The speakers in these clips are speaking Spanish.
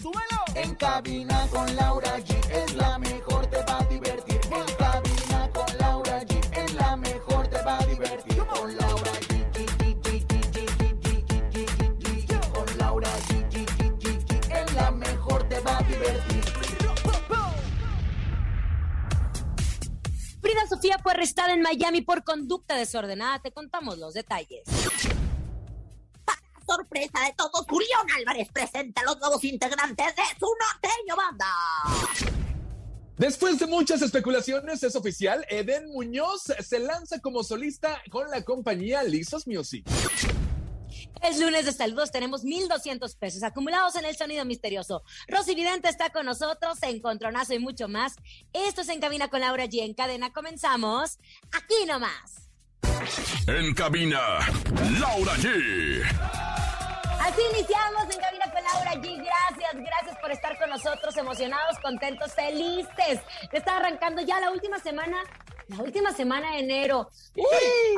¡Súbelo! En cabina con Laura G es la mejor, te va a divertir. En cabina con Laura G es la mejor, te va a divertir. Con Laura G. Con Laura G. Es la mejor, te va a divertir. Frida Sofía fue arrestada en Miami por conducta desordenada. Te contamos los detalles sorpresa de todos, Julián Álvarez presenta a los nuevos integrantes de su norteño banda. Después de muchas especulaciones, es oficial, Eden Muñoz se lanza como solista con la compañía Lizos Music. Es lunes de saludos, tenemos 1,200 pesos acumulados en el sonido misterioso. Rosy Vidente está con nosotros, Encontronazo y mucho más. Esto es En Cabina con Laura G. En cadena comenzamos aquí nomás. En cabina, Laura G. Así iniciamos en Cabina con Laura G. Gracias, gracias por estar con nosotros, emocionados, contentos, felices. Está arrancando ya la última semana, la última semana de enero. Uy,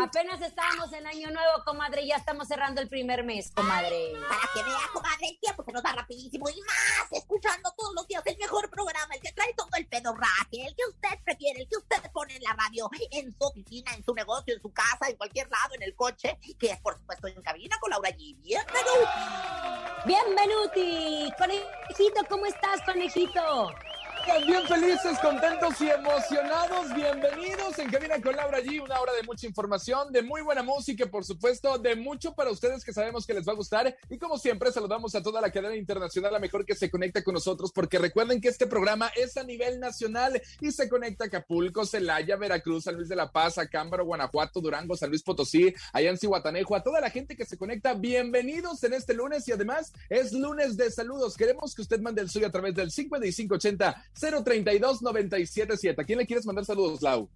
apenas estábamos en Año Nuevo, comadre, ya estamos cerrando el primer mes, comadre. Para que vea, comadre, el tiempo se nos da rapidísimo y más, escuchando todos los días el mejor programa, el que trae todo el pedorraje, el que usted prefiere, el que usted pone en la radio, en su oficina, en su negocio, en su casa, en cualquier lado, en el coche, que es por supuesto en cabina con Laura G. Bienvenido. Bienvenuti. Conejito, ¿cómo estás, conejito? Bien felices, contentos y emocionados. Bienvenidos en Cabina con Laura G. Una hora de mucha información, de muy buena música por supuesto de mucho para ustedes que sabemos que les va a gustar. Y como siempre, saludamos a toda la cadena internacional, la mejor que se conecta con nosotros, porque recuerden que este programa es a nivel nacional y se conecta a Acapulco, Celaya, Veracruz, San Luis de la Paz, Acámbaro, Guanajuato, Durango, San Luis Potosí, Ayansi, Guatanejo, a toda la gente que se conecta. Bienvenidos en este lunes y además es lunes de saludos. Queremos que usted mande el suyo a través del 5580 032 977. ¿A quién le quieres mandar saludos, Lau?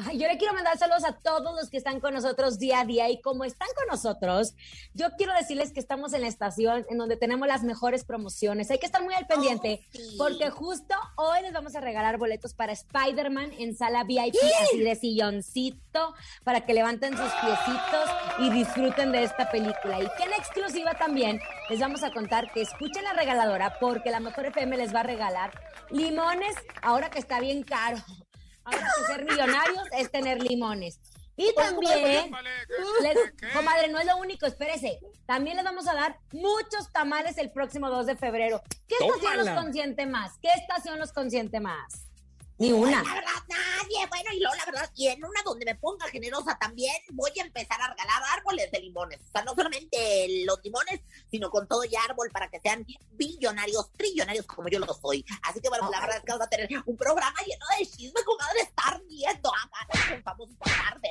Ay, yo le quiero mandar saludos a todos los que están con nosotros día a día y como están con nosotros, yo quiero decirles que estamos en la estación en donde tenemos las mejores promociones. Hay que estar muy al pendiente Oh, sí. porque justo hoy les vamos a regalar boletos para Spider-Man en sala VIP, así de silloncito, para que levanten sus piecitos y disfruten de esta película. Y que en exclusiva también les vamos a contar que escuchen la regaladora porque la mejor FM les va a regalar limones ahora que está bien caro. Ahora que ser millonarios es tener limones. Y también, les- comadre, no es lo único, espérese. También les vamos a dar muchos tamales el próximo 2 de febrero. ¿Qué estación Tómala. los consiente más? ¿Qué estación los consiente más? Ni una. La verdad, nadie. Bueno, y luego la verdad, y en una donde me ponga generosa también, voy a empezar a regalar árboles de limones. O sea, no solamente los limones, sino con todo y árbol para que sean billonarios, trillonarios como yo lo soy. Así que bueno, la verdad es que vamos a tener un programa lleno de chisme, comadre, estar viendo a ganas con famosos por tarde.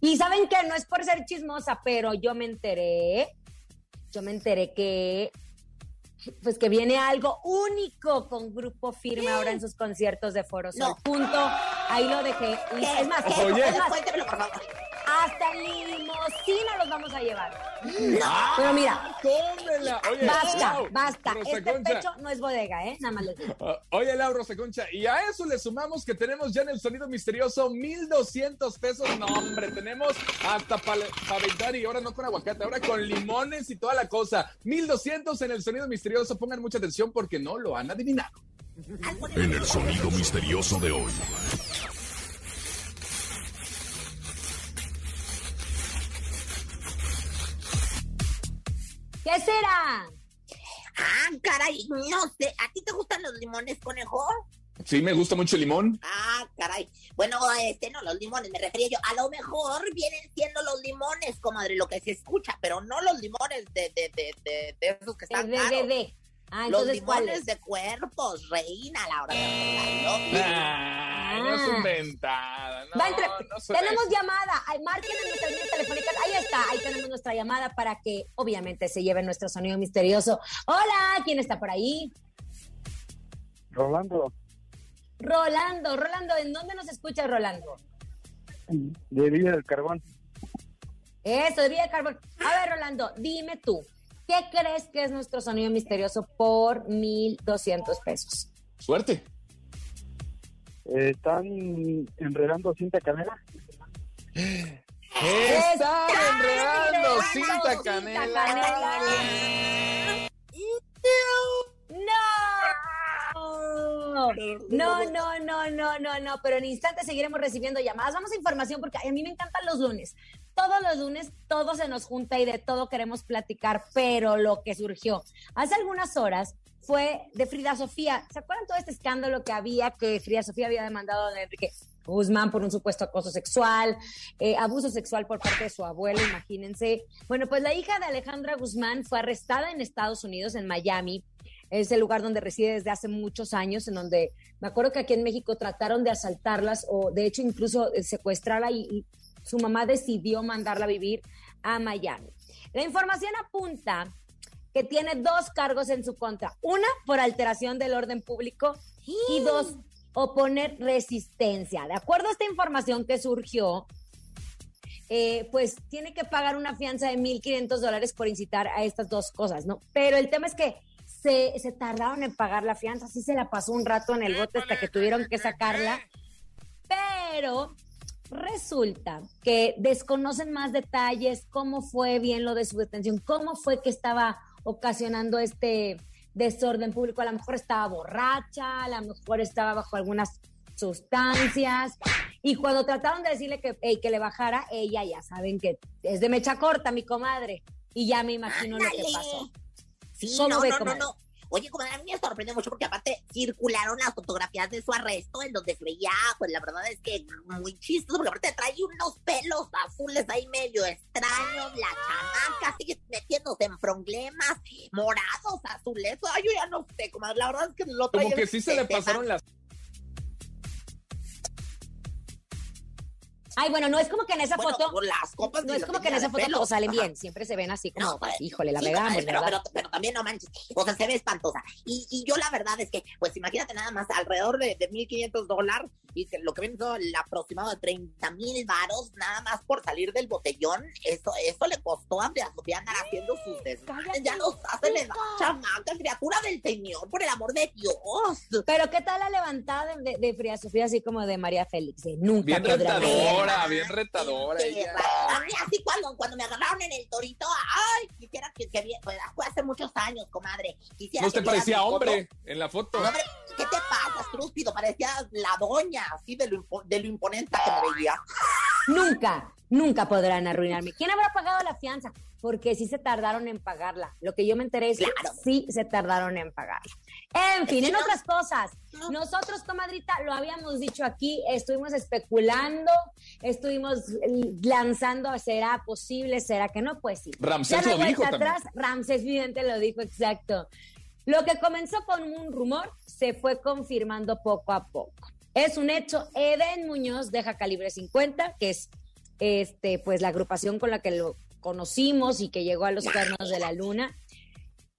Y saben que no es por ser chismosa, pero yo me enteré, yo me enteré que pues que viene algo único con Grupo Firme ahora en sus conciertos de Foro Sol. No. Punto. Ahí lo dejé. Es más. Oye. Cuéntemelo, por favor. Hasta limosina los vamos a llevar. Pero mira, ¡Tómela! Oye, basta, Lau, basta. Rosa Este Concha. pecho no es bodega, ¿eh? Nada más les digo. Ah, Oye, Laura Rosa Concha, y a eso le sumamos que tenemos ya en el sonido misterioso 1200 pesos. No, hombre, tenemos hasta para aventar y ahora no con aguacate, ahora con limones y toda la cosa. 1200 en el sonido misterioso. Pongan mucha atención porque no lo han adivinado. En el sonido misterioso de hoy. ¿Qué será? Ah, caray, no sé. ¿A ti te gustan los limones, conejo? Sí, me gusta mucho el limón. Ah, caray. Bueno, este no, los limones, me refería yo. A lo mejor vienen siendo los limones, comadre, lo que se escucha, pero no los limones de, de, de, de, de esos que De, están de, de, caros. de. Ah, Los entonces, ¿cuál limones es? de cuerpos, reina, la hora de hablar, Ay, no es inventada. No, Va tenemos eso. llamada. Ay, marquen en nuestras líneas telefónicas. Ahí está, ahí tenemos nuestra llamada para que obviamente se lleve nuestro sonido misterioso. Hola, ¿quién está por ahí? Rolando, Rolando, Rolando, ¿en dónde nos escuchas, Rolando? de Villa del Carbón. Eso, de Villa de Carbón. A ver, Rolando, dime tú, ¿qué crees que es nuestro sonido misterioso por 1,200 pesos? Suerte. Eh, están enredando cinta canela. Están enredando cinta canela. No. No, no, no, no, no, no, pero en instantes seguiremos recibiendo llamadas. Vamos a información porque a mí me encantan los lunes. Todos los lunes todo se nos junta y de todo queremos platicar, pero lo que surgió hace algunas horas fue de Frida Sofía. ¿Se acuerdan todo este escándalo que había que Frida Sofía había demandado a Enrique Guzmán por un supuesto acoso sexual, eh, abuso sexual por parte de su abuelo, imagínense. Bueno, pues la hija de Alejandra Guzmán fue arrestada en Estados Unidos, en Miami. Es el lugar donde reside desde hace muchos años, en donde me acuerdo que aquí en México trataron de asaltarlas o de hecho incluso eh, secuestrarla y su mamá decidió mandarla a vivir a Miami. La información apunta que tiene dos cargos en su contra. Una por alteración del orden público y dos, oponer resistencia. De acuerdo a esta información que surgió, eh, pues tiene que pagar una fianza de 1.500 dólares por incitar a estas dos cosas, ¿no? Pero el tema es que se, se tardaron en pagar la fianza, sí se la pasó un rato en el bote hasta que tuvieron que sacarla, pero resulta que desconocen más detalles, cómo fue bien lo de su detención, cómo fue que estaba ocasionando este desorden público, a lo mejor estaba borracha, a lo mejor estaba bajo algunas sustancias, y cuando trataron de decirle que, hey, que le bajara, ella ya saben que es de mecha corta, mi comadre, y ya me imagino lo que pasó. Sí, ¿Cómo no, ve, no, no, comadre? no. Oye, comadre, a mí me sorprende mucho porque aparte circularon las fotografías de su arresto en donde se veía, pues la verdad es que muy chistoso, porque aparte trae unos pelos azules ahí medio extraños, la chamaca sigue metiéndose en problemas, morados, azules, ay, yo ya no sé, comadre, la verdad es que lo trae Como que sí se le pasaron las. Ay, bueno, no es como que en esa Bueno, foto, las copas no es la como que en esa foto pelo. todos salen Ajá. bien, siempre se ven así como, No, pues, híjole, la Sí, regamos, comadre, pero, ¿verdad? pero, pero también no manches, o sea, se ve espantosa. Y, y yo la verdad es que, pues imagínate nada más, alrededor de, de 1.500 dólares, y que lo que viene siendo el aproximado de 30 mil varos, nada más por salir del botellón, eso eso le costó a Andrea Sofía andar haciendo sus desmanes, ya los hace de chamaca, criatura del Señor, por el amor de Dios. Pero ¿qué tal la levantada de, de Fría Sofía, así como de María Félix? Nunca Bien podrá ver. Retadora, bien retadora. Sí, ella. A mí así cuando, cuando me agarraron en el torito, ay, quisiera que, que pues, fue hace muchos años, comadre. Quisiera ¿No que te parecía mi foto. hombre en la foto? No, hombre, ¿qué te pasa, estúpido? Parecía la doña, así de lo, de lo imponente que me veía. Nunca, nunca podrán arruinarme. ¿Quién habrá pagado la fianza? Porque sí se tardaron en pagarla. Lo que yo me enteré es que Claro. sí se tardaron en pagarla. En fin, que en otras cosas. no. Nosotros, comadrita, lo habíamos dicho aquí, estuvimos especulando, estuvimos eh, lanzando, ¿será posible? ¿Será que no? Pues sí. Ramsés Ya no hay lo dijo también. atrás, Ramsés Vidente lo dijo, exacto. Lo que comenzó con un rumor se fue confirmando poco a poco. Es un hecho, Eden Muñoz deja Calibre 50, que es este, pues la agrupación con la que lo conocimos y que llegó a los cuernos de la luna.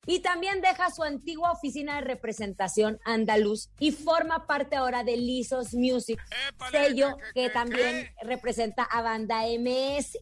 Y también deja su antigua oficina de representación andaluz y forma parte ahora de Lisos Music, sello que también representa a Banda MS.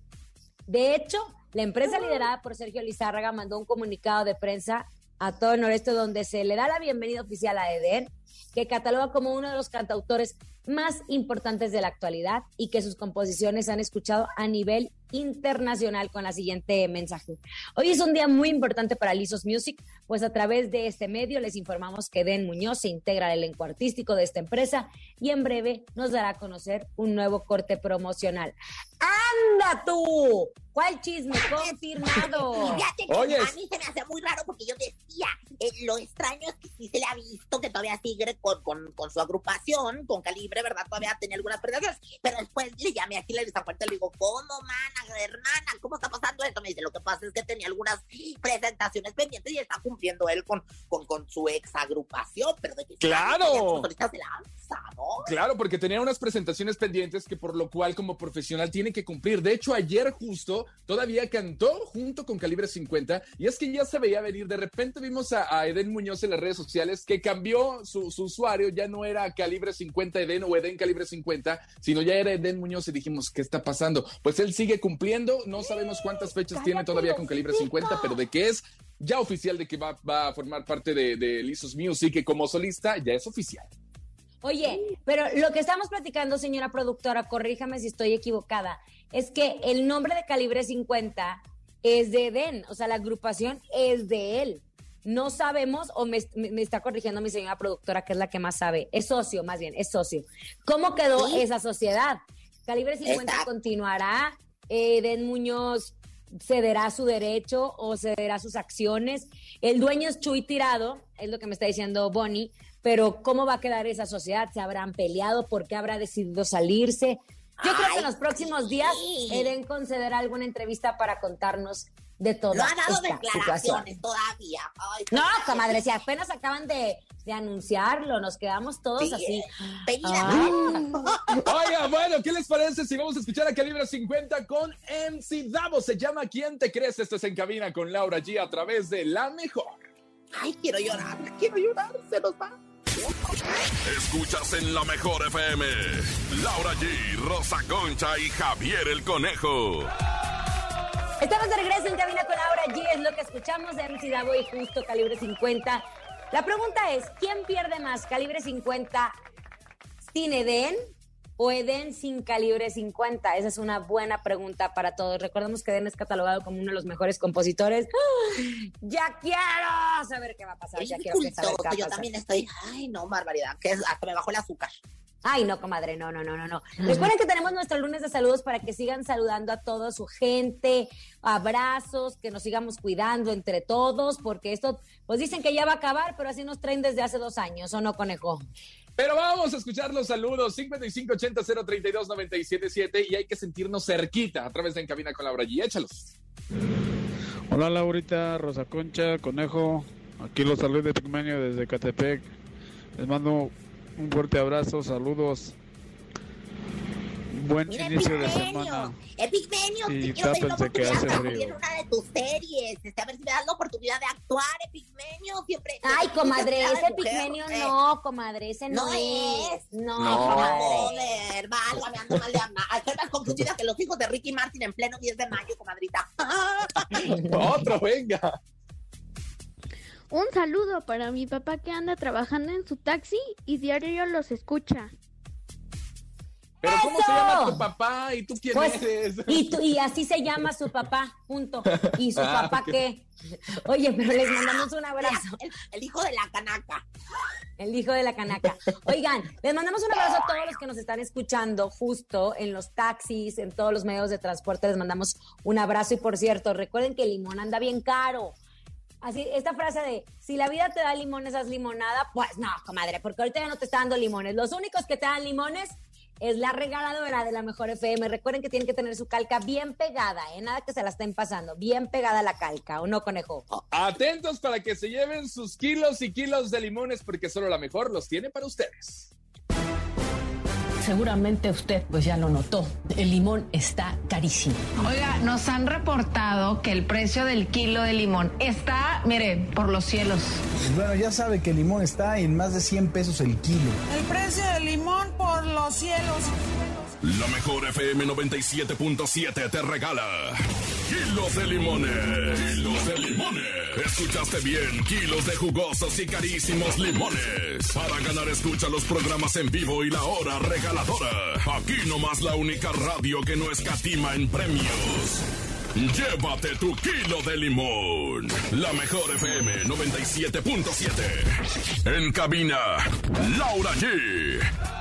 De hecho, la empresa liderada por Sergio Lizárraga mandó un comunicado de prensa a todo el noreste donde se le da la bienvenida oficial a Eden, que cataloga como uno de los cantautores más importantes de la actualidad y que sus composiciones han escuchado a nivel internacional con la siguiente mensaje. Hoy es un día muy importante para Lisos Music, pues a través de este medio les informamos que Den Muñoz se integra al elenco artístico de esta empresa y en breve nos dará a conocer un nuevo corte promocional. ¡Anda tú! ¿Cuál chisme? Confirmado. Fíjate que Oye, a mí se me hace muy raro porque yo decía, eh, lo extraño es que sí se le ha visto que todavía sigue con, con, con su agrupación, con Calibre, ¿verdad? Todavía tenía algunas presentaciones, pero después le llamé aquí a San Fuerte y le digo, ¿cómo, mana, hermana? ¿Cómo está pasando esto? Me dice, lo que pasa es que tenía algunas presentaciones pendientes y está cumpliendo él con, con, con su ex agrupación, pero de que ¡Claro! se lanza, ¿no? Claro, porque tenía unas presentaciones pendientes que por lo cual como profesional tiene que cumplir cumplir. De hecho, ayer justo todavía cantó junto con Calibre 50 y es que ya se veía venir. De repente vimos a, Eden Muñoz en las redes sociales que cambió su, usuario, ya no era Calibre 50 Eden o Eden Calibre 50, sino ya era Eden Muñoz y dijimos, ¿qué está pasando? Pues él sigue cumpliendo, no sabemos cuántas fechas tiene todavía con Calibre 50, pero de qué es ya oficial de que va, a formar parte de, de Lisos Music, que como solista ya es oficial. Oye, pero lo que estamos platicando, señora productora, corríjame si estoy equivocada, es que el nombre de Calibre 50 es de Eden, o sea, la agrupación es de él. No sabemos, o me, está corrigiendo mi señora productora, que es la que más sabe, es socio, más bien, es socio. ¿Cómo quedó esa sociedad? Calibre 50 continuará, Eden Muñoz cederá su derecho o cederá sus acciones. El dueño es Chuy Tirado, es lo que me está diciendo Bonnie, pero ¿cómo va a quedar esa sociedad? ¿Se habrán peleado? ¿Por qué habrá decidido salirse? Yo creo que en los próximos días Eden concederá alguna entrevista para contarnos de todo. No ha dado declaraciones todavía. no, comadre, si apenas acaban de, anunciarlo, nos quedamos todos así. Oiga, bueno, ¿qué les parece si vamos a escuchar a Calibre 50 con MC Davo? Se llama ¿Quién te crees? Esto es En Cabina con Laura G a través de La Mejor. Ay, quiero llorar, quiero llorar, se nos va. Escuchas en la mejor FM. Laura G, Rosa Concha y Javier el Conejo. Estamos de regreso en cabina con Laura G. Es lo que escuchamos de MC Davo y justo calibre 50. La pregunta es: ¿quién pierde más? ¿Calibre 50 sin Eden o Eden sin calibre 50? Esa es una buena pregunta para todos. Recordemos que Eden es catalogado como uno de los mejores compositores. ¡Ya quiero saber qué va a pasar! ya quiero saber qué va a pasar. Yo también estoy, ay, no, barbaridad, que hasta me bajó el azúcar. Ay, no, comadre, no, no, no, no, no. Recuerden que tenemos nuestro lunes de saludos para que sigan saludando a toda su gente, abrazos, que nos sigamos cuidando entre todos, porque esto, pues dicen que ya va a acabar, pero así nos traen desde hace dos años, ¿o no, conejo? Pero vamos a escuchar los saludos, 5580-032-977 y hay que sentirnos cerquita a través de En Cabina con Laura G. Échalos. Hola, Laurita, Rosa Concha, Conejo, aquí los saludos de Pigmenio desde Catepec. Les mando un fuerte abrazo, saludos. Buen inicio de semana. Epigmenio, y yo tengo oportunidad de salir en una de tus series. Este, a ver si me das la oportunidad de actuar, Epigmenio. Siempre. Ay, comadre, ese Epigmenio no, comadre, ese no, es. No, no, comadre. Válgame, ando mal de alma. Estoy más confundida que los hijos de Ricky Martin en pleno 10 de mayo, comadrita. Otro, venga. Un saludo para mi papá que anda trabajando en su taxi y diario los escucha. Pero ¿cómo se llama tu papá? ¿Y tú quién pues, eres? Y, y así se llama su papá, punto. ¿Y su ah, papá qué? Oye, pero les mandamos un abrazo. El, hijo de la canaca. El hijo de la canaca. Oigan, les mandamos un abrazo a todos los que nos están escuchando justo en los taxis, en todos los medios de transporte. Les mandamos un abrazo y por cierto, recuerden que el limón anda bien caro. Así, esta frase de, si la vida te da limones, haz limonada, pues no, comadre, porque ahorita ya no te está dando limones. Los únicos que te dan limones es la regaladora de la mejor FM. Recuerden que tienen que tener su calca bien pegada, ¿eh? Nada que se la estén pasando, bien pegada la calca, ¿o no, conejo? Atentos para que se lleven sus kilos y kilos de limones, porque solo la mejor los tiene para ustedes. Seguramente usted pues ya lo notó. El limón está carísimo. Oiga, nos han reportado que el precio del kilo de limón está, mire, por los cielos. Bueno, ya sabe que el limón está en más de 100 pesos el kilo. El precio del limón por los cielos. La mejor FM 97.7 te regala kilos de limones. Kilos de limones. Escuchaste bien, kilos de jugosos y carísimos limones. Para ganar, escucha los programas en vivo y la hora regaladora. Aquí nomás la única radio que no escatima en premios. Llévate tu kilo de limón. La mejor FM 97.7. En cabina, Laura G.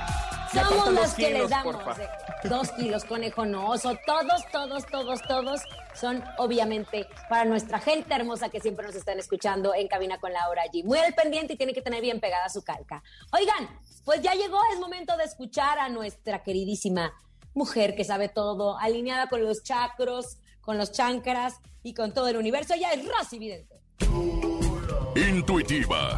Somos los que les damos. Dos kilos, conejo, no oso. Todos, todos, todos, todos son obviamente para nuestra gente hermosa que siempre nos están escuchando en cabina con Laura allí. Muy al pendiente y tiene que tener bien pegada su calca. Oigan, pues ya llegó, es momento de escuchar a nuestra queridísima mujer que sabe todo, alineada con los chakros, con los chancras y con todo el universo. Ella es Rosy Vidente. Intuitiva,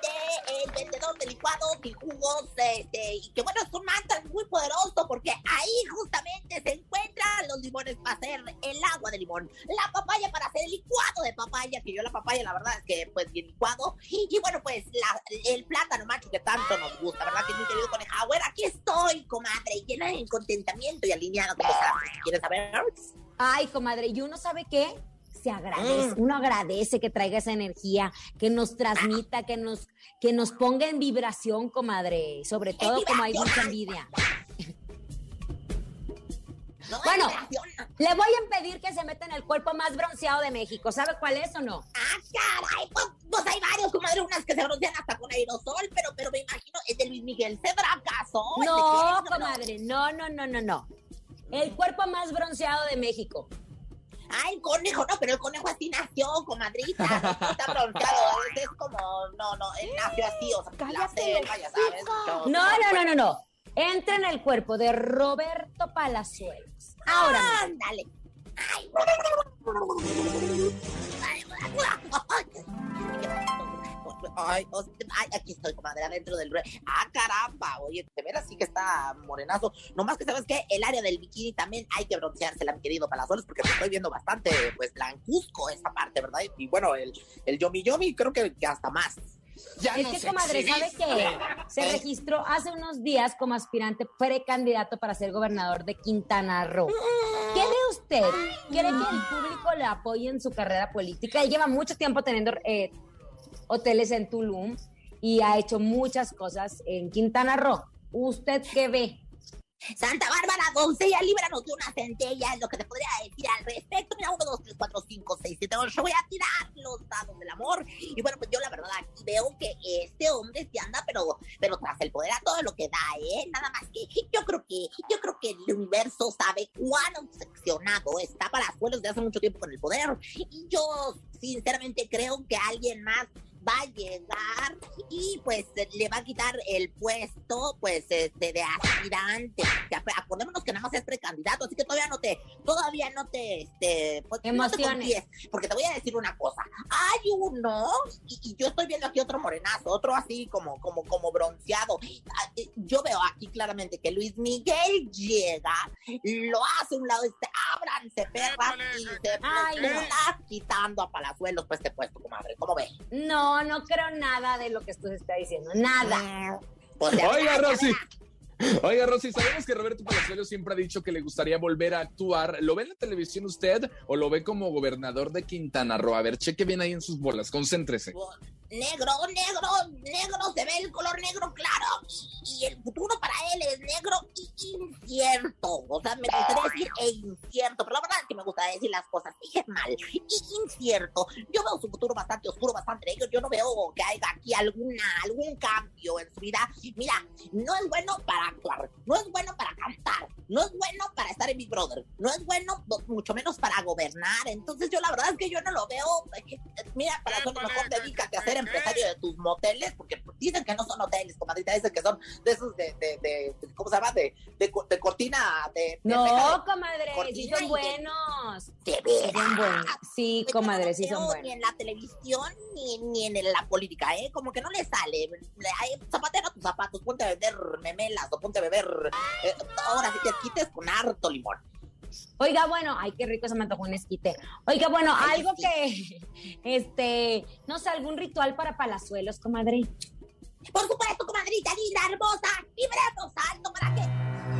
Mantra de vendedor de licuados y jugos, este, y que bueno, es un mantra muy poderoso porque ahí justamente se encuentran los limones para hacer el agua de limón, la papaya para hacer el licuado de papaya, que yo la papaya la verdad es que pues bien licuado, y, bueno pues el plátano macho que tanto nos gusta, ¿verdad? Que es mi querido conejauer, aquí estoy, comadre, llena de contentamiento y alineada. ¿Quieres saber? Ay, comadre, ¿y uno sabe qué? Se agradece, Mm. uno agradece que traiga esa energía, que nos transmita, que nos, que nos ponga en vibración, comadre. Sobre todo como hay mucha envidia. Bueno, le voy a impedir que se meta en el cuerpo más bronceado de México. ¿Sabe cuál es o no? Ah, caray, pues, pues hay varios, comadre, unas que se broncean hasta con aerosol, pero, pero me imagino, ¿es de Luis Miguel Cedra acaso? ¿Es de No, comadre, no, no, no, no, no. El cuerpo más bronceado de México. Ah, el conejo, no, pero el conejo así nació, comadrita, no está bronceado, es como, no, no, él nació así, o sea, la selva, ya sabes. No, no, no, no, no. Entra en el cuerpo de Roberto Palazuelos. Ahora. Ándale. Ay, o- ay, aquí estoy, comadre, adentro del... Ah, caramba, oye, de veras sí que está morenazo. Nomás que, ¿sabes qué? El área del bikini también hay que bronceársela, mi querido Palazuelos, porque me estoy viendo bastante, pues, blancuzco esa parte, ¿verdad? Y bueno, el, el yomi yomi creo que, que hasta más. Ya es que, comadre, ¿sabe qué? Se registró hace unos días como aspirante precandidato para ser gobernador de Quintana Roo. ¿Qué ve usted? ¿Quiere que el público le apoye en su carrera política? Él lleva mucho tiempo teniendo eh, hoteles en Tulum y ha hecho muchas cosas en Quintana Roo. ¿Usted qué ve? Santa Bárbara, doncella, líbranos de una centella, es lo que te podría decir al respecto. Mira, 1, 2, 3, 4, 5, 6, 7, 8. Voy a tirar los dados del amor. Y bueno, pues yo la verdad aquí veo que este hombre se anda, pero, pero tras el poder a todo lo que da, ¿eh? Nada más que yo creo que, yo creo que el universo sabe cuán obsesionado está para suelos de hace mucho tiempo con el poder. Y yo, sinceramente, creo que alguien más va a llegar y pues le va a quitar el puesto pues este de aspirante. Ap- acordémonos que nada más es precandidato así que todavía no te todavía no te este pues, no te Emociones. confíes, porque te voy a decir una cosa. Hay uno y, y yo estoy viendo aquí otro morenazo otro así como como como bronceado. Ah, eh, yo veo aquí claramente que Luis Miguel llega lo hace a un lado este ábranse perras y se Ay, está quitando a Palazuelos pues este puesto comadre ¿cómo ve? No, no creo nada de lo que usted está diciendo. Nada. Oiga, Rosy. Oiga, Rosy, sabemos que Roberto Palazuelos siempre ha dicho que le gustaría volver a actuar. ¿Lo ve en la televisión usted o lo ve como gobernador de Quintana Roo? A ver, cheque bien ahí en sus bolas, concéntrese. negro, negro, negro, se ve el color negro claro y el futuro para él es negro y incierto. O sea, me gustaría decir e incierto, pero la verdad es que me gusta decir las cosas dije mal y incierto. Yo veo su futuro bastante oscuro, bastante negro. Yo no veo que haya aquí alguna, algún cambio en su vida. Mira, no es bueno para no es bueno para cantar, no es bueno para estar en Big Brother, no es bueno no- mucho menos para gobernar. Entonces yo la verdad es que yo no lo veo. Mira, para eso mejor dedícate a ser empresario de tus moteles, porque dicen que no son hoteles, comadrita, dicen que son de esos de, de, de- ¿cómo se llama? De, de, co- de cortina, de... de No, reja de comadre, sí cortina son y de- buenos. De Sí veras. son. Sí, Yo comadre, no sí son Ni buenos. en la televisión ni, ni en la política, ¿eh? Como que no le sale. Zapatero a tus zapatos, ponte a vender memelas o ponte a beber. eh, ahora sí te quites con harto limón. Oiga, bueno, ay, qué rico se me antojó un esquite. Oiga, bueno, Ay, algo que, este, no sé, algún ritual para palazuelos, comadre. Por supuesto, comadrita linda, hermosa, vibremos alto para que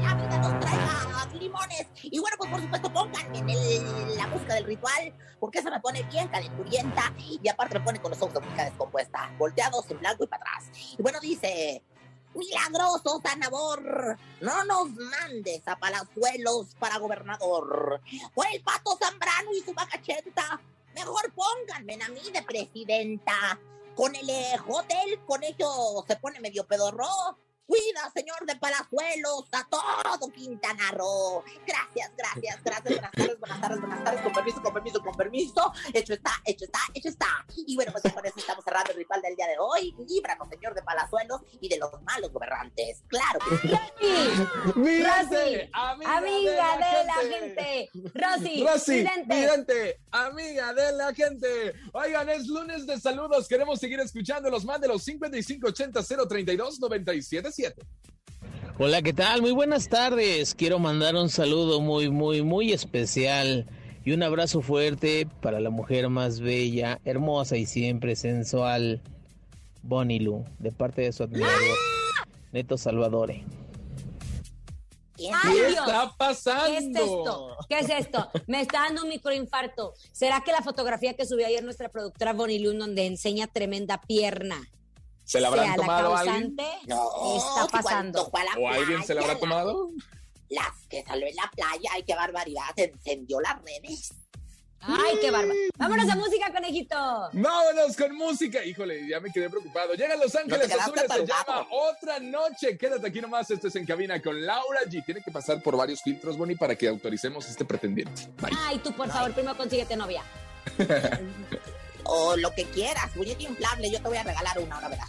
la vida nos traiga limones. Y bueno, pues por supuesto, pónganme en el- la música del ritual, porque eso me pone bien calenturienta y aparte me pone con los ojos de música descompuesta, volteados en blanco y para atrás. Y bueno, dice. Milagroso Sanabor, no nos mandes a Palazuelos para gobernador. Por el pato Zambrano y su vacachenta, mejor pónganme a mí de presidenta. Con el hotel, con ello se pone medio pedorro. Cuida, señor de Palazuelos, a todo Quintana Roo. Gracias, gracias, gracias. Buenas tardes, buenas tardes, buenas tardes. Con permiso, con permiso, con permiso. Hecho está, hecho está, hecho está. Y bueno, pues cerrando el ritual del día de hoy. Líbranos, Señor de Palazuelos, y de los malos gobernantes. Claro que sí. Rosy, amiga, de, la, gente. Rosy, Rosy, vidente. vidente, amiga de la gente. Oigan, es lunes de saludos. Queremos seguir escuchándolos. Mándelos 5580 032 977. Hola, ¿qué tal? Muy buenas tardes. Quiero mandar un saludo muy, muy, muy especial y un abrazo fuerte para la mujer más bella, hermosa y siempre sensual, Bonnie Lu, de parte de su admirador, Neto Salvadore. ¿Qué Dios. está pasando? ¿Qué es esto? ¿Qué es esto? Me está dando un microinfarto. ¿Será que la fotografía que subió ayer nuestra productora Bonnie Lund, donde enseña tremenda pierna, ¿Se la habrán sea tomado la a alguien? causante? No, está pasando. ¿O alguien se la habrá tomado? Las que salió en la playa, ay, qué barbaridad, se encendió las redes. Ay, qué bárbaro. Vámonos a música, conejito. Vámonos con música. Híjole, ya me quedé preocupado. Llega Los Ángeles Azules, se llama Otra Noche. Quédate aquí nomás. Esto es En Cabina con Laura G. Tiene que pasar por varios filtros, Bonnie, para que autoricemos este pretendiente. Bye. Ay, tú, por favor, primero consíguete novia. O lo que quieras, muñeca inflable, yo te voy a regalar una, ahora verás.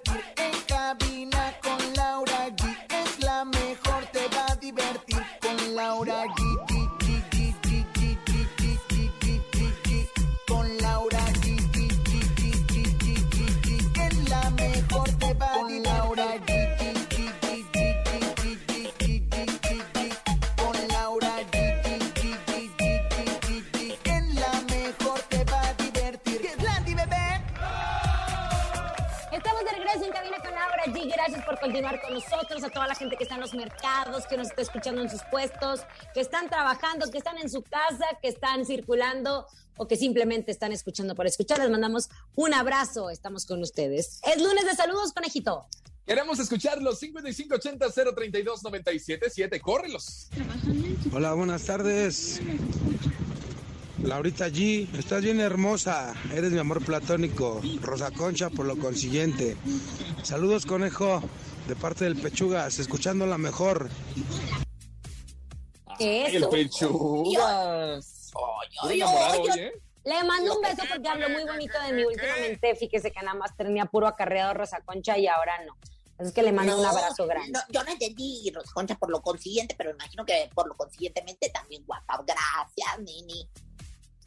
Nosotros, a toda la gente que está en los mercados, que nos está escuchando en sus puestos, que están trabajando, que están en su casa, que están circulando o que simplemente están escuchando por escuchar. Les mandamos un abrazo. Estamos con ustedes. Es lunes de saludos, conejito. Queremos escucharlos. 5580 032 977. Córrelos. Hola, buenas tardes. Laurita G, estás bien hermosa. Eres mi amor platónico. Rosa Concha, por lo consiguiente. Saludos, conejo, de parte del Pechugas, escuchando la mejor. El Eso. pechugas. Puro enamorado, yo- oye. Le mando un beso porque habló muy bonito de mí últimamente. Fíjese que nada más tenía puro acarreado Rosa Concha y ahora no. Así es que le mando un abrazo grande. no, yo no entendí, Rosa Concha, por lo consiguiente, pero imagino que por lo consiguientemente también guapa. Gracias, Nini.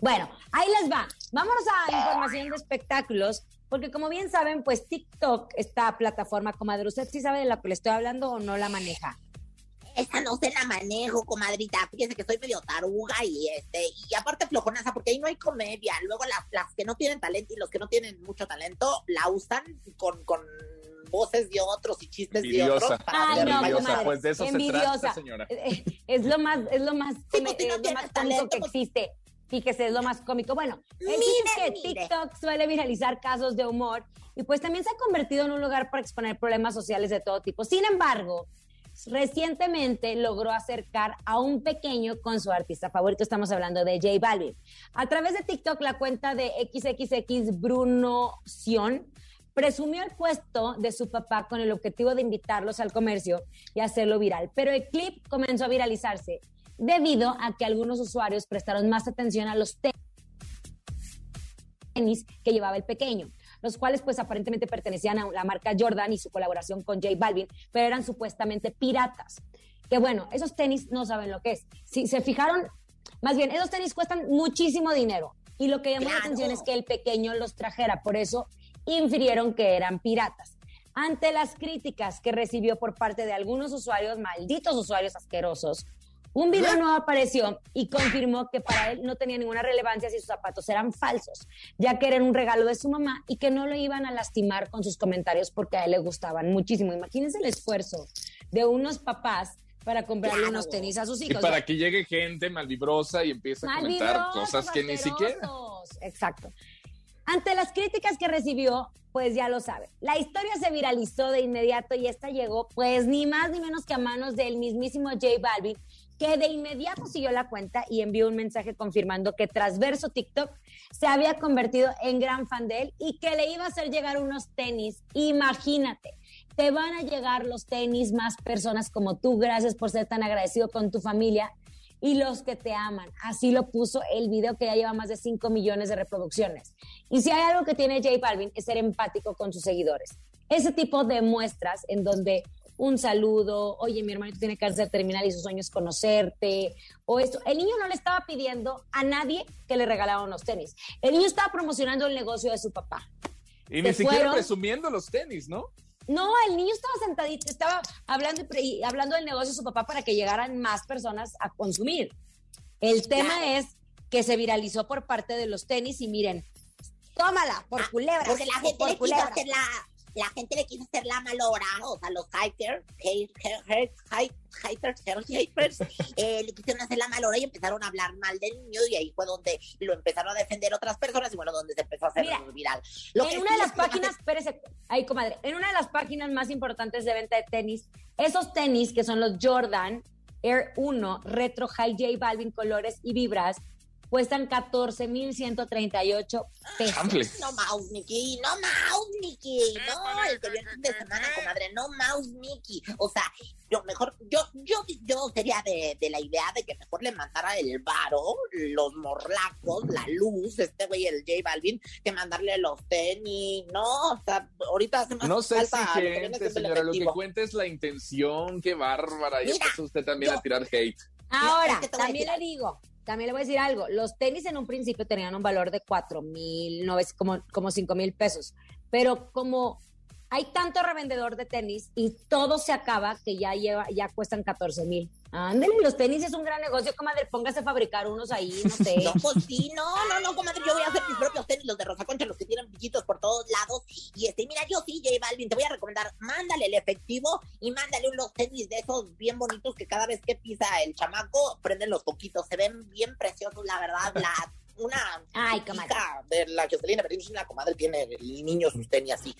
Bueno, ahí les va. Vámonos a información de espectáculos, porque como bien saben, pues TikTok, esta plataforma, comadre, ¿usted sí sabe de lo que le estoy hablando o no la maneja? Esa no se la manejo, comadrita. Fíjese que soy medio taruga y este, y aparte flojonaza, porque ahí no hay comedia. Luego las, las que no tienen talento y los que no tienen mucho talento la usan con, con voces de otros y chistes de Envidiosa. otros. para Ay, hacer no, comadre. Pues de eso se envidiosa. trata, señora. Eh, Es lo más, es lo más, Sí, pues, no es lo más talento, que pues- existe. Fíjese, es lo más cómico. Bueno, el Mire, es que mire. TikTok suele viralizar casos de humor y pues también se ha convertido en un lugar para exponer problemas sociales de todo tipo. Sin embargo, recientemente logró acercar a un pequeño con su artista favorito. Estamos hablando de J Balvin. A través de TikTok, la cuenta de XXX Bruno Sion presumió el puesto de su papá con el objetivo de invitarlos al comercio y hacerlo viral. Pero el clip comenzó a viralizarse debido a que algunos usuarios prestaron más atención a los tenis que llevaba el pequeño, los cuales pues aparentemente pertenecían a la marca Jordan y su colaboración con J Balvin, pero eran supuestamente piratas. Que bueno, esos tenis no saben lo que es. Si se fijaron, más bien, esos tenis cuestan muchísimo dinero y lo que llamó la Claro. atención es que el pequeño los trajera, por eso infirieron que eran piratas. Ante las críticas que recibió por parte de algunos usuarios, malditos usuarios asquerosos, un video nuevo apareció y confirmó que para él no tenía ninguna relevancia si sus zapatos eran falsos, ya que eran un regalo de su mamá y que no lo iban a lastimar con sus comentarios porque a él le gustaban muchísimo. Imagínense el esfuerzo de unos papás para comprarle Claro. unos tenis a sus Y hijos. para que llegue gente malvibrosa y empiece a comentar cosas que ni siquiera. Exacto. Ante las críticas que recibió, pues ya lo sabe. La historia se viralizó de inmediato y esta llegó, pues ni más ni menos que a manos del mismísimo J Balvin, que de inmediato siguió la cuenta y envió un mensaje confirmando que tras ver su TikTok se había convertido en gran fan de él y que le iba a hacer llegar unos tenis. Imagínate, te van a llegar los tenis más personas como tú. Gracias por ser tan agradecido con tu familia y los que te aman. Así lo puso el video que ya lleva más de 5 millones de reproducciones. Y si hay algo que tiene J Balvin es ser empático con sus seguidores. Ese tipo de muestras en donde un saludo, oye, mi hermanito tiene cáncer terminal y su sueño es conocerte, o esto. El niño no le estaba pidiendo a nadie que le regalaba unos tenis. El niño estaba promocionando el negocio de su papá. Y ni siquiera presumiendo los tenis, ¿no? No, el niño estaba sentadito, estaba hablando, hablando del negocio de su papá para que llegaran más personas a consumir. El tema es que se viralizó por parte de los tenis y miren, tómala por ah, culebra. Porque la gente le quiso hacer la, la gente le quiso hacer la malora, o sea, los haters, haters, haters, eh, le quisieron hacer la malora y empezaron a hablar mal del niño y ahí fue donde lo empezaron a defender otras personas y bueno, donde se empezó a hacer viral. en una de las páginas, espérese, ahí comadre, en una de las páginas más importantes de venta de tenis, esos tenis que son los Jordan Air 1 Retro High J Balvin colores y vibras cuestan 14,138 pesos. No mouse, Mickey, no mouse, Mickey, no, el que viene de semana, comadre, no mouse, Mickey. O sea, yo mejor, yo, yo, yo sería de, de la idea de que mejor le mandara el varo, los morlacos, la luz, este güey, el J Balvin, que mandarle los tenis, no, o sea, ahorita hace más No sé si gente, señora, lo que cuenta es la intención, qué bárbara, y empezó usted también a tirar hate. Ahora, también le digo, también le voy a decir algo, los tenis en un principio tenían un valor de cuatro mil, no es como, como cinco mil pesos, pero como hay tanto revendedor de tenis y todo se acaba que ya lleva, ya cuestan 14 mil. Ándale, los tenis es un gran negocio, comadre, póngase a fabricar unos ahí, no sé. No, pues sí, no, no, no, comadre, yo voy a hacer mis propios tenis, los de Rosa Concha, los que tienen pichitos por todos lados. Y este, mira, yo sí, J Balvin, te voy a recomendar, mándale el efectivo y mándale unos tenis de esos bien bonitos que cada vez que pisa el chamaco, prenden los poquitos, se ven bien preciosos, la verdad, la una Ay, comadre. de la Jocelyn es una comadre tiene el niño sus tenis así.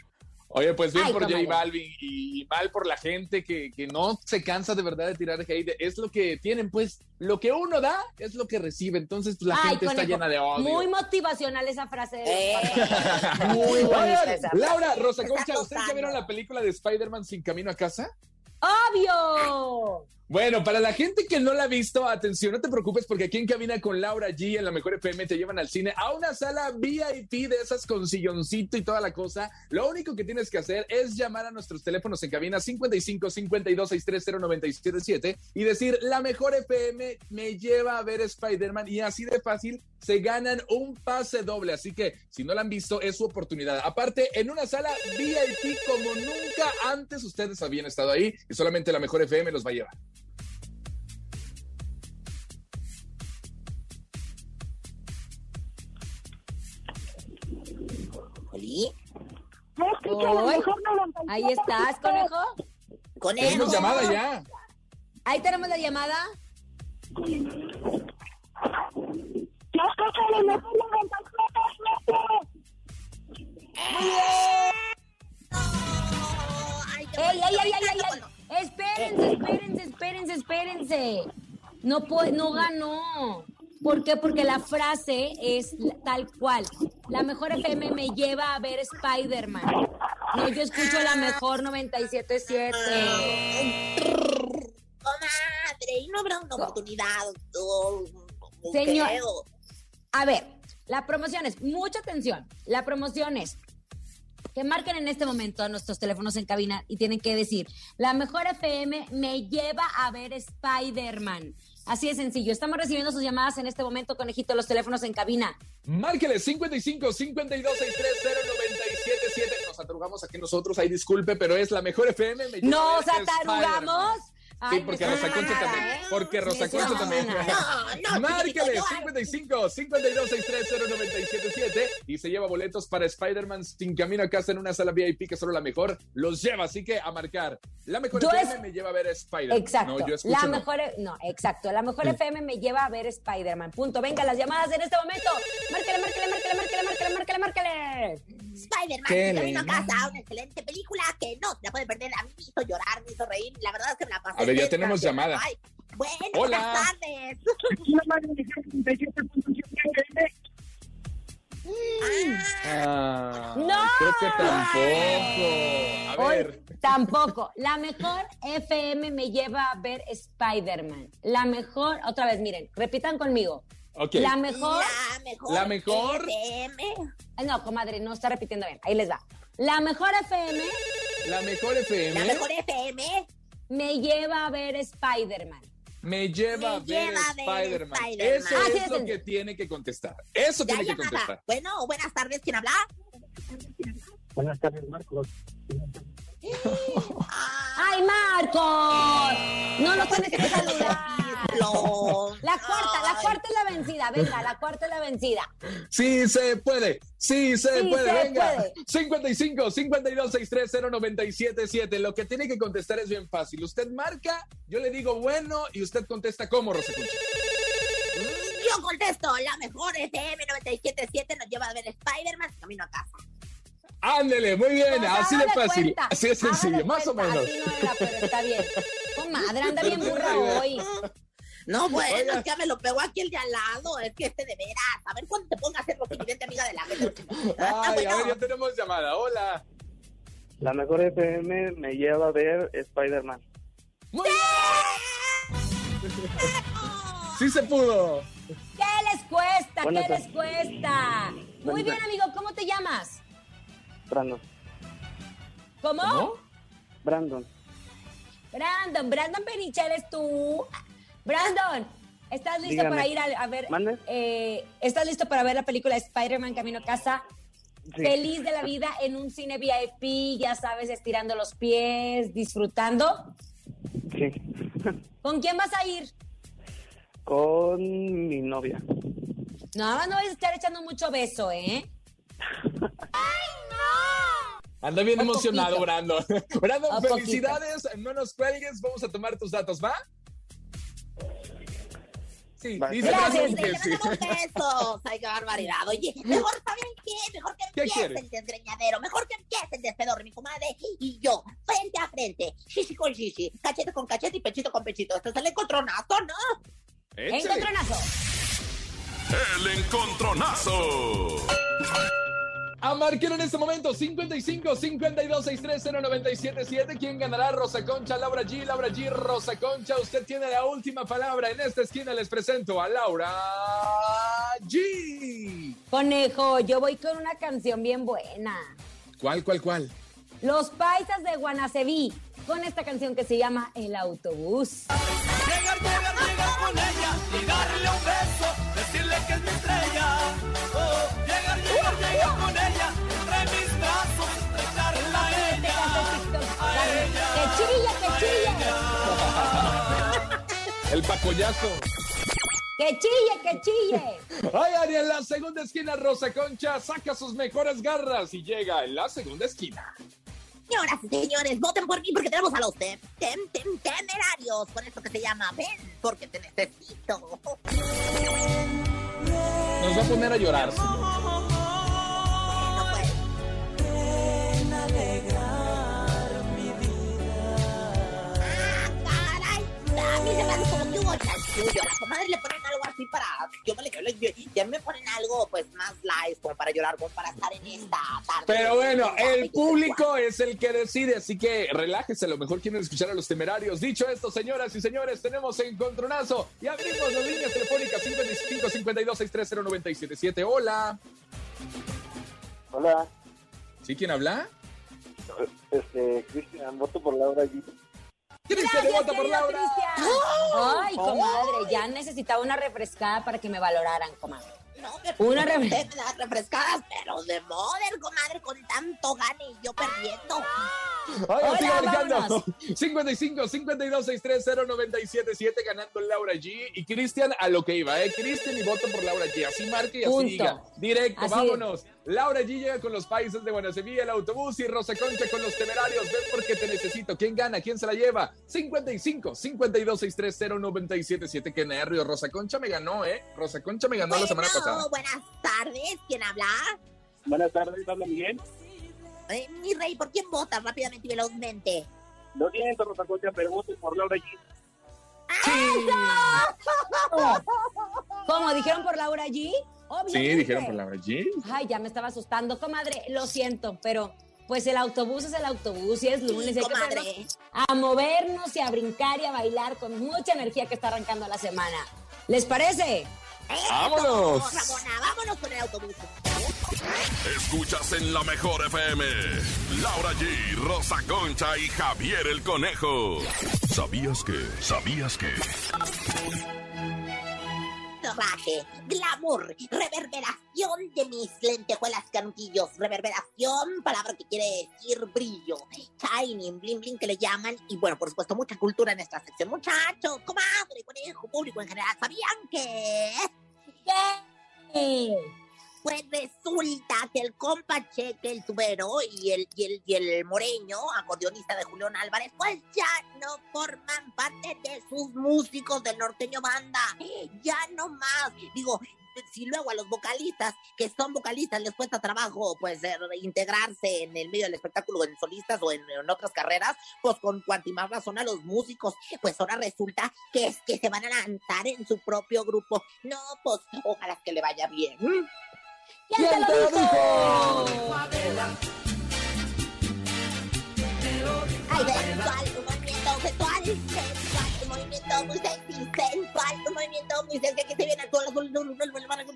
Oye, pues bien por J Balvin y mal por la gente que, que, no se cansa de verdad de tirar hate. Es lo que tienen, pues, lo que uno da es lo que recibe. Entonces, pues, la gente está llena de odio. Muy motivacional esa frase. Eh. Muy buena. Laura, Rosa Concha, ¿ustedes ya vieron la película de Spider-Man sin camino a casa? ¡Obvio! Bueno, para la gente que no la ha visto, atención, no te preocupes porque aquí en Cabina con Laura G en la Mejor FM te llevan al cine a una sala VIP de esas con silloncito y toda la cosa. Lo único que tienes que hacer es llamar a nuestros teléfonos en cabina 55 52 630 977 y decir la Mejor FM me lleva a ver Spider-Man y así de fácil se ganan un pase doble. Así que si no la han visto, es su oportunidad. Aparte, en una sala VIP como nunca antes ustedes habían estado ahí solamente la Mejor FM los va a llevar. Ahí estás, conejo. Conejo. Tenemos llamada ya. Ahí tenemos la llamada. ¡Ey, ey, ey, ey, ey! Espérense, espérense, espérense, espérense. No, no ganó. ¿Por qué? Porque la frase es tal cual. La mejor FM me lleva a ver Spider-Man. No, yo escucho la mejor 97.7. Comadre, y no habrá una oportunidad. Señor, a ver, la promoción es, mucha atención, la promoción es que marquen en este momento a nuestros teléfonos en cabina y tienen que decir, la mejor FM me lleva a ver Spider-Man. Así de sencillo. Estamos recibiendo sus llamadas en este momento, conejito, los teléfonos en cabina. Márqueles 55 52 630 977. Nos atarugamos aquí nosotros, ahí disculpe, pero es la mejor FM. Me ¿Nos atarugamos? Sí, porque Rosa Concha también. Porque Rosa Concha también. No, no, Márquele 55 52 630 977 y se lleva boletos para Spider-Man sin camino a casa en una sala VIP que solo la mejor los lleva. Así que a marcar. La mejor FM me lleva a ver Spider-Man. Exacto. No, yo escucho, la mejor, no. exacto. La mejor FM me lleva a ver Spider-Man. Punto. Venga, las llamadas en este momento. Márquele, márquele, márquele, márquele, márquele, márquele, márquele. Spider-Man sin camino a casa, una excelente película que no se la puede perder. A mí me hizo llorar, me hizo reír. La verdad es que me la pasé ya tenemos llamada. Buenas Hola. tardes. Ah, ¡No! Creo que tampoco. A Hoy ver. tampoco. La mejor FM me lleva a ver Spider-Man. La mejor, otra vez, miren, repitan conmigo. La mejor. La mejor. La mejor. FM. Ay, No, comadre, no está repitiendo bien. Ahí les va. La mejor FM La mejor FM La mejor FM. Me lleva a ver Spider-Man. me lleva a Me ver lleva a ver Spider-Man. Eso es lo que tiene que contestar. Eso Ya tiene que contestar. Bueno, buenas tardes. ¿Quién habla? Buenas tardes, Marcos. ¡Ay, Marcos! No lo tienes que saludar. La cuarta, la cuarta es la vencida. Venga, la cuarta es la vencida. Sí se puede, sí se Sí puede, se venga. puede. 55 52 630 977. Lo que tiene que contestar es bien fácil. Usted marca, yo le digo bueno y usted contesta cómo, Rosa Concha. Yo contesto. La mejor FM 977 nos lleva a ver Spider-Man camino a casa. Ándele, muy bien, Pues así de fácil, cuenta, así de sencillo, más o menos. Así no era, pero está bien. Comadre, anda bien burra hoy. No, bueno, es que me lo pegó aquí el de al lado. Es que este de veras. A ver cuándo te pongas a ser Rosy amiga de la gente. Ah, Ay, bueno. a ver, ya tenemos llamada. Hola. La mejor FM me lleva a ver Spider-Man. Muy Sí se pudo. ¿Qué les cuesta? Buenas ¿Qué les cuesta? Muy bien, amigo, ¿cómo te llamas? Brandon. ¿Cómo? ¿Cómo? Brandon. Brandon, Brandon Benichel es tú. Brandon, ¿estás listo Dígame. para ir a, a ver? ¿Mande? eh, ¿Estás listo para ver la película Spider-Man Camino a Casa? Sí. Feliz de la vida en un cine VIP, ya sabes, estirando los pies, disfrutando. Sí. ¿Con quién vas a ir? Con mi novia. Nada más no vais a estar echando mucho beso, ¿eh? Anda bien Un emocionado, poquito. Brandon. Brandon, Un felicidades. No nos cuelgues. Vamos a tomar tus datos, ¿va? Sí, dice Gracias, que sí. Ay, qué barbaridad. Oye, mejor, ¿saben qué? Mejor que ¿Qué empiece el desgreñadero. Mejor que empiece el despedor, mi comadre. Y yo, frente a frente, shishi con shishi, cachete con cachete y pechito con pechito. Este es el encontronazo, ¿no? Échale. Encontronazo. El encontronazo. A marcar en este momento 55 52 630 977. ¿Quién ganará? Rosa Concha, Laura G, Laura G, Rosa Concha. Usted tiene la última palabra. En esta esquina les presento a Laura G. Conejo, yo voy con una canción bien buena. ¿Cuál, cuál, cuál? Los paisas de Guanaceví, con esta canción que se llama El Autobús. Llegar, llegar, llegar con ella y darle un beso, decirle que es mi estrella. Llegar, con ella, entre mis brazos, estrecharla a ella. A ella. ¡Que chille, que chille! El pacoyazo. ¡Que chille, que chille! Ay, Ari, en la segunda esquina, Rosa Concha saca sus mejores garras y llega en la segunda esquina. Señoras y señores, voten por mí porque tenemos a los tem, tem, tem- temerarios con esto que se llama Ven, porque te necesito. Nos va a poner a llorar. No Ah, caray. A mí se me hace como que hubo chanchullo. A la comadre le ponen algo así para. Yo me le yo, ya me ponen algo pues más light, como para llorar, como para estar en esta tarde. Pero bueno, el público es el que decide, así que relájese, a lo mejor quieren escuchar a los temerarios. Dicho esto, señoras y señores, tenemos encontronazo y abrimos las líneas telefónicas 55 52 630 977. Hola. Hola. ¿Sí quién habla? Este, Cristian, voto por Laura G. Cristian, vota por Laura. Cristian. Ay, comadre, ya necesitaba una refrescada para que me valoraran, comadre. No, me Una me refrescada. refrescadas, pero de model, comadre, con tanto gane y yo perdiendo. Ay, Hola, sigue marcando. vámonos. 55 52 630 977 ganando Laura G. Y Cristian a lo que iba, ¿eh? Cristian y voto por Laura G. Así marque y así Punto. diga. Directo, Así vámonos. Laura G llega con los países de Guanacevilla, el autobús y Rosa Concha con los temerarios. Ven porque te necesito. ¿Quién gana? ¿Quién se la lleva? 55 52 630 977. Qué nervio. Rosa Concha me ganó, ¿eh? Rosa Concha me ganó la semana pasada. buenas tardes, ¿quién habla? Buenas tardes, habla Miguel. Eh, mi rey, ¿por quién vota rápidamente y velozmente? No tienen Rosa Concha, pero voto por Laura G. ¿Cómo? ¿Dijeron por Laura G? Sí, Obviamente. dijeron por Laura G. Ay, ya me estaba asustando, comadre. Lo siento, pero pues el autobús es el autobús y es lunes. Sí, y hay comadre. a movernos y a brincar y a bailar con mucha energía que está arrancando la semana. ¿Les parece? ¡Vámonos! Ramona, vámonos con el autobús. Escuchas en la mejor FM. Laura G, Rosa Concha y Javier el Conejo. ¿Sabías que? ¿Sabías que? Raje, glamour, reverberación de mis lentejuelas cantillos, reverberación, palabra que quiere decir brillo, shining, bling bling que le llaman, y bueno, por supuesto, mucha cultura en esta sección. Muchachos, comadre, conejo, público en general, ¿sabían que? ¿Qué? Pues resulta que el compa Cheque, el tubero y el, y el, y el moreño, acordeonista de Julián Álvarez, pues ya no forman parte de sus músicos del norteño banda. Ya no más. Digo, si luego a los vocalistas, que son vocalistas, les cuesta trabajo, pues, eh, integrarse en el medio del espectáculo en solistas o en, otras carreras, pues con cuanti más razón a los músicos, pues ahora resulta que es que se van a lanzar en su propio grupo. No, pues, ojalá que le vaya bien. ¿Quién te lo dijo? Ay, sensual, un movimiento sensual, sensual, un movimiento muy sexy, sensual, un movimiento muy sexy que se viene todo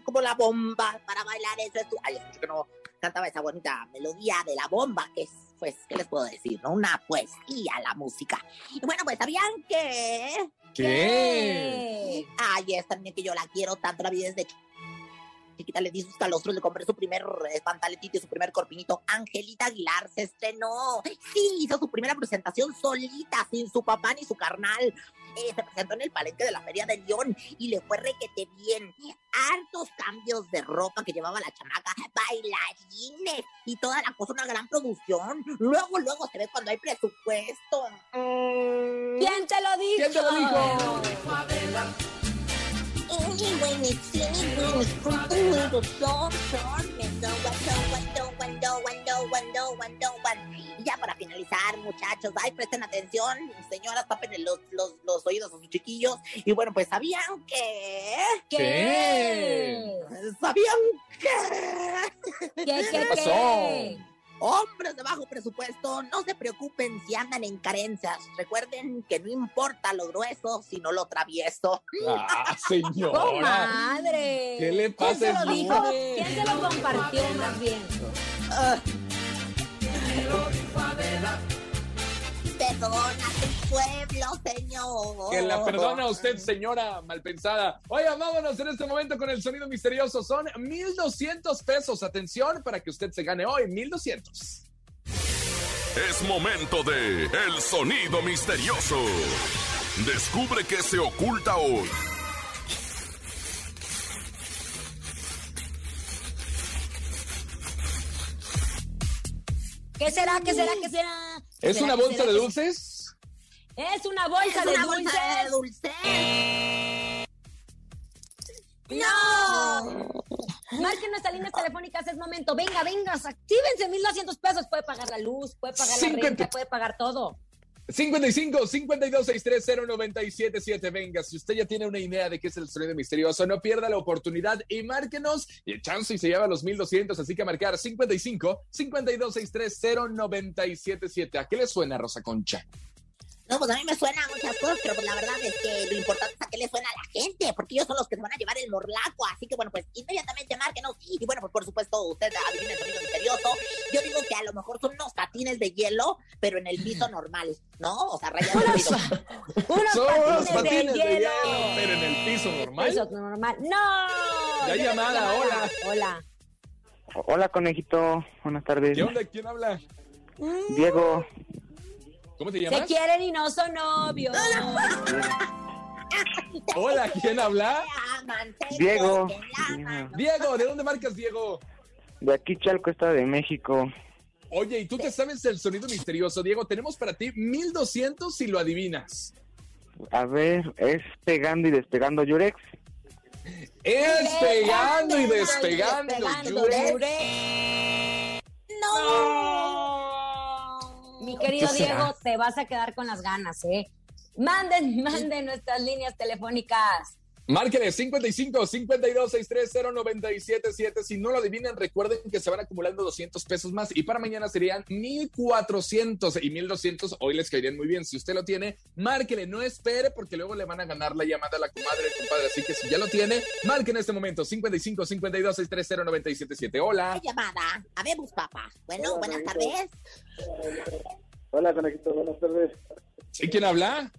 como la bomba para bailar eso. es Ay, que no cantaba esa bonita melodía de la bomba, que es, pues, ¿qué les puedo decir? no? Una poesía la música. Y bueno, pues, ¿sabían que? ¿Qué? Ay, es también que yo la quiero tanto, la vi desde chiquita, le di sus calostros, le compré su primer pantaletito y su primer corpinito. Angelita Aguilar se estrenó. Sí, hizo su primera presentación solita, sin su papá ni su carnal. Eh, se presentó en el palenque de la Feria de León y le fue requete bien. Hartos cambios de ropa que llevaba la chamaca, bailarines y toda la cosa, una gran producción. Luego, luego se ve cuando hay presupuesto. Mm. ¿Quién te lo dijo? ¿Quién te lo dijo? Y ya para finalizar, muchachos, ay, presten atención, señoras, tapen los, los, los oídos a sus chiquillos. Y bueno, pues, ¿sabían que? ¿Qué? ¿Sabían que? ¿Qué, qué, ¿Qué pasó? Hombres de bajo presupuesto, no se preocupen si andan en carencias. Recuerden que no importa lo grueso, sino lo travieso. Ah, señora. ¡Comadre! ¿Qué le ¿Quién se pasa lo dijo? ¿Quién se lo compartió más bien? Ah. Perdona pueblo, señor. Que la perdona usted, señora malpensada. Oiga, vámonos en este momento con el sonido misterioso. Son 1,200 pesos. Atención para que usted se gane hoy 1,200. Es momento de El Sonido Misterioso. Descubre qué se oculta hoy. ¿Qué será? ¿Qué será? ¿Qué será? ¿Qué ¿Es será? una ¿Qué bolsa será? de ¿Qué- dulces? Es una bolsa Es de una dulces. bolsa de dulces. ¡No! Marquen nuestras líneas telefónicas, es momento. Venga, venga, actívense 1200 pesos. Puede pagar la luz, puede pagar la Cincuenta- renta, puede pagar todo. 55 52 630 977. Venga, si usted ya tiene una idea de qué es el sonido misterioso, no pierda la oportunidad y márquenos. Y el chance y se lleva los 1200. Así que marcar 55 52 630 977. ¿A qué le suena, Rosa Concha? No, pues a mí me suenan muchas cosas, pero pues la verdad es que lo importante es a qué le suena a la gente, porque ellos son los que se van a llevar el morlaco. Así que bueno, pues inmediatamente márquenos. Y bueno, pues por supuesto, usted adivina el sonido misterioso. Yo digo que a lo mejor son unos patines de hielo, pero en el piso normal, ¿no? O sea, rayando el piso. Unos Son patines, patines de, de hielo. hielo, pero en el piso normal. Piso normal. ¡No! Ya llamada, hola. Hola. Hola, conejito. Buenas tardes. ¿Qué onda? ¿Quién habla? Diego. ¿Cómo te Se llamas? quieren y no son novios. Hola, ¿quién habla? Diego. Diego, ¿de dónde marcas, Diego? De aquí, Chalco, Estado de México. Oye, ¿y tú te sabes el sonido misterioso, Diego? Tenemos para ti 1200 si lo adivinas. A ver, es pegando y despegando Yurex. Es pegando y despegando. Yurex. ¡No! Querido. Diego, te vas a quedar con las ganas, ¿eh? Manden, manden nuestras líneas telefónicas. Márqueles 55 52 630 977. Si no lo adivinan, recuerden que se van acumulando 200 pesos más y para mañana serían 1400 y 1200. Hoy les caerían muy bien. Si usted lo tiene, márquele, no espere porque luego le van a ganar la llamada a la comadre, compadre. Así que si ya lo tiene, marque en este momento 55 52 630 977. Hola. Llamada. Habemos, papá. Bueno, buenas tardes. Hola, conejito, buenas tardes. ¿Sí quién habla?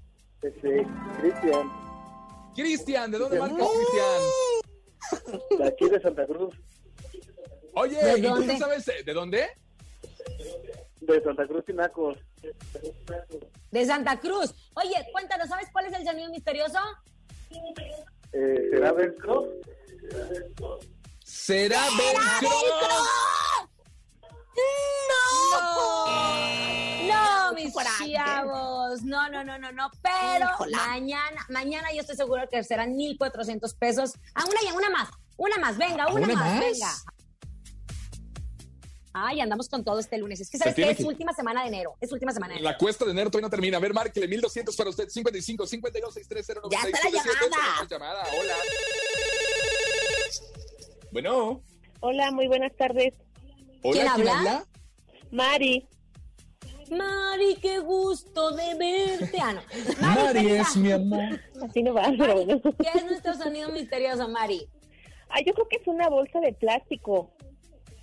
Este, Cristian, Cristian, ¿de dónde marcas, Cristian? de aquí de Santa Cruz, Oye, ¿De ¿y tú dónde? sabes eh, de dónde? de Santa Cruz, Tinacos. De Santa Cruz. Oye, cuéntanos, ¿sabes cuál es el sonido misterioso? Eh, ¿Será Velcro? ¿Será velcro? No, mis Coraje. chavos. No, no, no, no, no. Pero Híjola. mañana, mañana yo estoy seguro que serán 1,400 pesos. Ah, una y una más. Una más, venga, una, ¿Una más, más? venga. Ay, andamos con todo este lunes. Es que sabes que es última semana de enero. Es última semana de enero. La cuesta de enero todavía no termina. A ver, márquele 1200 para usted. 55 52 630 Ya está la llamada. llamada. Hola. Bueno. Hola, muy buenas tardes. Hola, ¿Quién habla? Mari. Mari, qué gusto de verte. Ah, no. Mari es mi amor. Así no va, pero bueno. ¿Qué es nuestro sonido misterioso, Mari? Ay, yo creo que es una bolsa de plástico.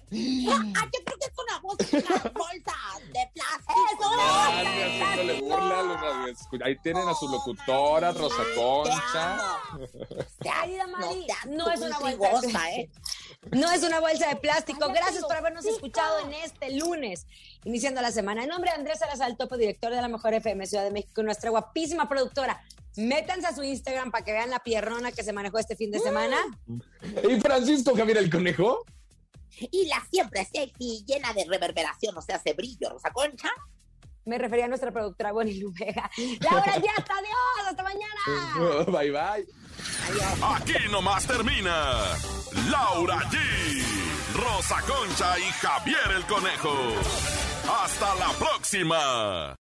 Ah, yo creo que es una bolsa, una bolsa de plástico. ¡Eso! Ah, ni haciéndole burla a los radioescuchas. Ahí tienen a su locutora, Rosa Concha. Querida Mari, No, no es una bolsa de goza, ¿eh? No es una bolsa de plástico. Gracias por habernos escuchado en este lunes, iniciando la semana. En nombre de Andrés Salazar Topo, director de la Mejor FM Ciudad de México, nuestra guapísima productora. Métanse a su Instagram para que vean la pierrona que se manejó este fin de semana. ¿Y Francisco Javier el Conejo? Y la siempre sexy, llena de reverberación, o sea, hace brillo, Rosa Concha. Me refería a nuestra productora Bonnie Lumega. Laura ya está, adiós, hasta mañana. Bye, bye. Aquí nomás termina Laura G, Rosa Concha y Javier el Conejo. Hasta la próxima.